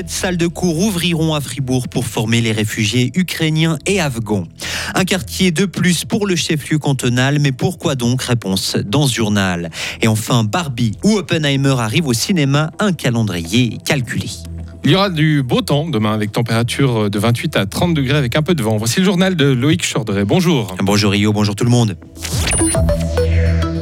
17 salles de cours ouvriront à Fribourg pour former les réfugiés ukrainiens et afghans. Un quartier de plus pour le chef-lieu cantonal, mais pourquoi donc? Réponse dans ce journal. Et enfin, Barbie ou Oppenheimer arrive au cinéma, un calendrier calculé. Il y aura du beau temps demain avec température de 28 à 30 degrés avec un peu de vent. Voici le journal de Loïc Chorderet. Bonjour. Bonjour Rio, bonjour tout le monde.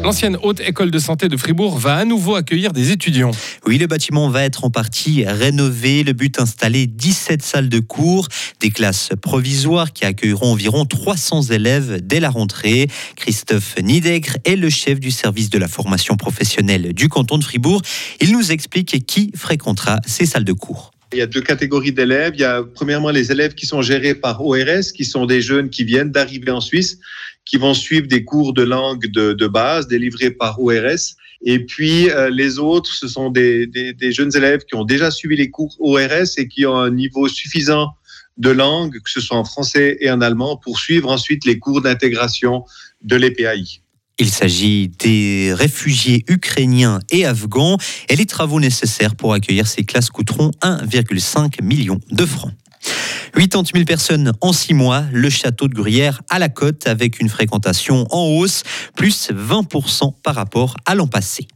L'ancienne haute école de santé de Fribourg va à nouveau accueillir des étudiants. Oui, le bâtiment va être en partie rénové. Le but installer 17 salles de cours, des classes provisoires qui accueilleront environ 300 élèves dès la rentrée. Christophe Nidegre est le chef du service de la formation professionnelle du canton de Fribourg. Il nous explique qui fréquentera ces salles de cours. Il y a deux catégories d'élèves. Il y a premièrement les élèves qui sont gérés par ORS, qui sont des jeunes qui viennent d'arriver en Suisse, qui vont suivre des cours de langue de, base délivrés par ORS. Et puis euh, les autres, ce sont des, des, jeunes élèves qui ont déjà suivi les cours ORS et qui ont un niveau suffisant de langue, que ce soit en français et en allemand, pour suivre ensuite les cours d'intégration de l'EPAI. Il s'agit des réfugiés ukrainiens et afghans et les travaux nécessaires pour accueillir ces classes coûteront 1,5 million de francs. 80 000 personnes en six mois, le château de Gruyère à la côte avec une fréquentation en hausse, plus 20% par rapport à l'an passé.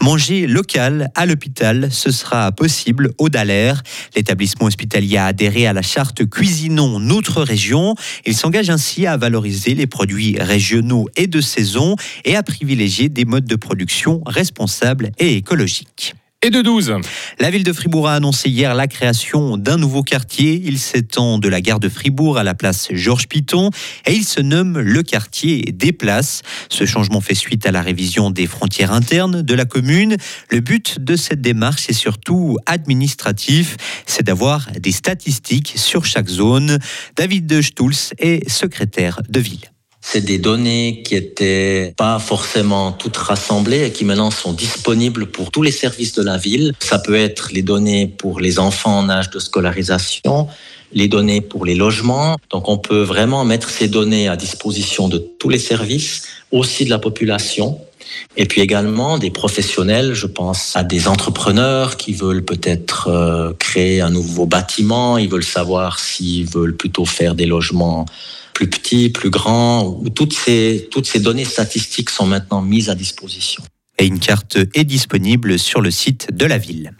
Manger local à l'hôpital, ce sera possible au Dallaire. L'établissement hospitalier a adhéré à la charte Cuisinons notre région. Il s'engage ainsi à valoriser les produits régionaux et de saison et à privilégier des modes de production responsables et écologiques et de 12. La ville de Fribourg a annoncé hier la création d'un nouveau quartier. Il s'étend de la gare de Fribourg à la place Georges Piton et il se nomme le quartier des places. Ce changement fait suite à la révision des frontières internes de la commune. Le but de cette démarche est surtout administratif, c'est d'avoir des statistiques sur chaque zone. David de Stulz est secrétaire de ville. C'est des données qui étaient pas forcément toutes rassemblées et qui maintenant sont disponibles pour tous les services de la ville. Ça peut être les données pour les enfants en âge de scolarisation, les données pour les logements. Donc on peut vraiment mettre ces données à disposition de tous les services, aussi de la population. Et puis également des professionnels, je pense à des entrepreneurs qui veulent peut-être euh, créer un nouveau bâtiment, ils veulent savoir s'ils veulent plutôt faire des logements plus petits, plus grands, toutes ces, toutes ces données statistiques sont maintenant mises à disposition. Et une carte est disponible sur le site de la ville.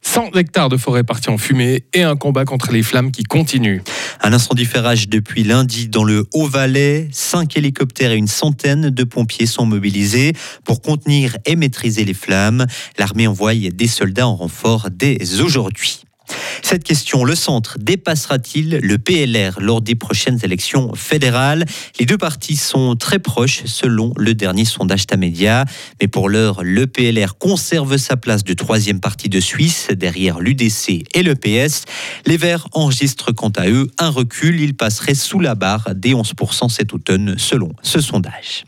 100 hectares de forêt partis en fumée et un combat contre les flammes qui continue. Un incendie fait rage depuis lundi dans le Haut-Valais. Cinq hélicoptères et une centaine de pompiers sont mobilisés pour contenir et maîtriser les flammes. L'armée envoie des soldats en renfort dès aujourd'hui. Cette question, le centre dépassera-t-il le PLR lors des prochaines élections fédérales? Les deux partis sont très proches selon le dernier sondage Tamedia. Mais pour l'heure, le PLR conserve sa place de troisième parti de Suisse derrière l'UDC et le PS. Les Verts enregistrent quant à eux un recul. Ils passeraient sous la barre des 11% cet automne selon ce sondage.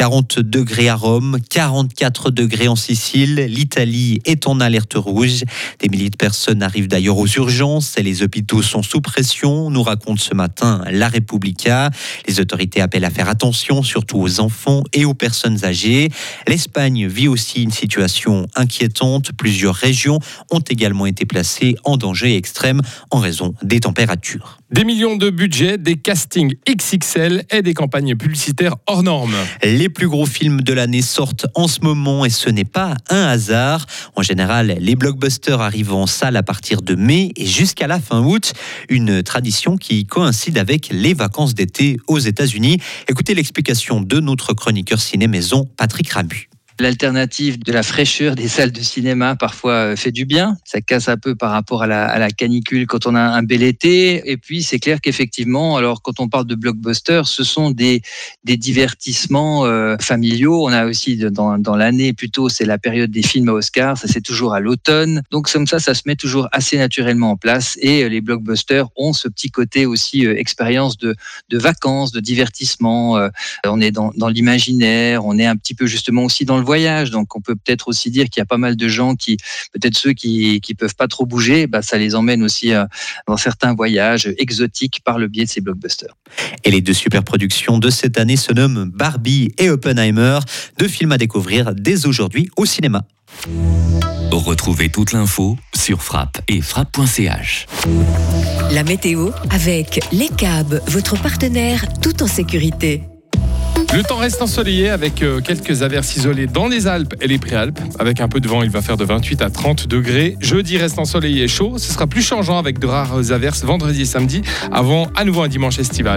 40 degrés à Rome, 44 degrés en Sicile. L'Italie est en alerte rouge. Des milliers de personnes arrivent d'ailleurs aux urgences et les hôpitaux sont sous pression, nous raconte ce matin La Repubblica. Les autorités appellent à faire attention, surtout aux enfants et aux personnes âgées. L'Espagne vit aussi une situation inquiétante. Plusieurs régions ont également été placées en danger extrême en raison des températures. Des millions de budget, des castings XXL et des campagnes publicitaires hors normes. Les plus gros films de l'année sortent en ce moment et ce n'est pas un hasard. En général, les blockbusters arrivent en salle à partir de mai et jusqu'à la fin août. Une tradition qui coïncide avec les vacances d'été aux États-Unis. Écoutez l'explication de notre chroniqueur ciné-maison, Patrick Ramu. L'alternative de la fraîcheur des salles de cinéma parfois euh, fait du bien. Ça casse un peu par rapport à la, canicule quand on a un bel été. Et puis c'est clair qu'effectivement, alors quand on parle de blockbusters, ce sont des, des divertissements euh, familiaux. On a aussi dans, dans l'année plutôt, c'est la période des films à Oscar. Ça c'est toujours à l'automne. Donc comme ça, ça se met toujours assez naturellement en place. Et euh, les blockbusters ont ce petit côté aussi expérience de, de vacances, de divertissement. on est dans, dans l'imaginaire. On est un petit peu justement aussi dans le voyage. Donc, on peut peut-être aussi dire qu'il y a pas mal de gens qui, peut-être ceux qui qui peuvent pas trop bouger, bah, ça les emmène aussi euh, dans certains voyages exotiques par le biais de ces blockbusters. Et les deux super productions de cette année se nomment Barbie et Oppenheimer, deux films à découvrir dès aujourd'hui au cinéma. Retrouvez toute l'info sur frappe et frappe.ch. La météo avec Les câbles, votre partenaire tout en sécurité. Le temps reste ensoleillé avec euh, quelques averses isolées dans les Alpes et les Préalpes. Avec un peu de vent, il va faire de 28 à 30 degrés. Jeudi reste ensoleillé et chaud. Ce sera plus changeant avec de rares averses vendredi et samedi avant à nouveau un dimanche estival.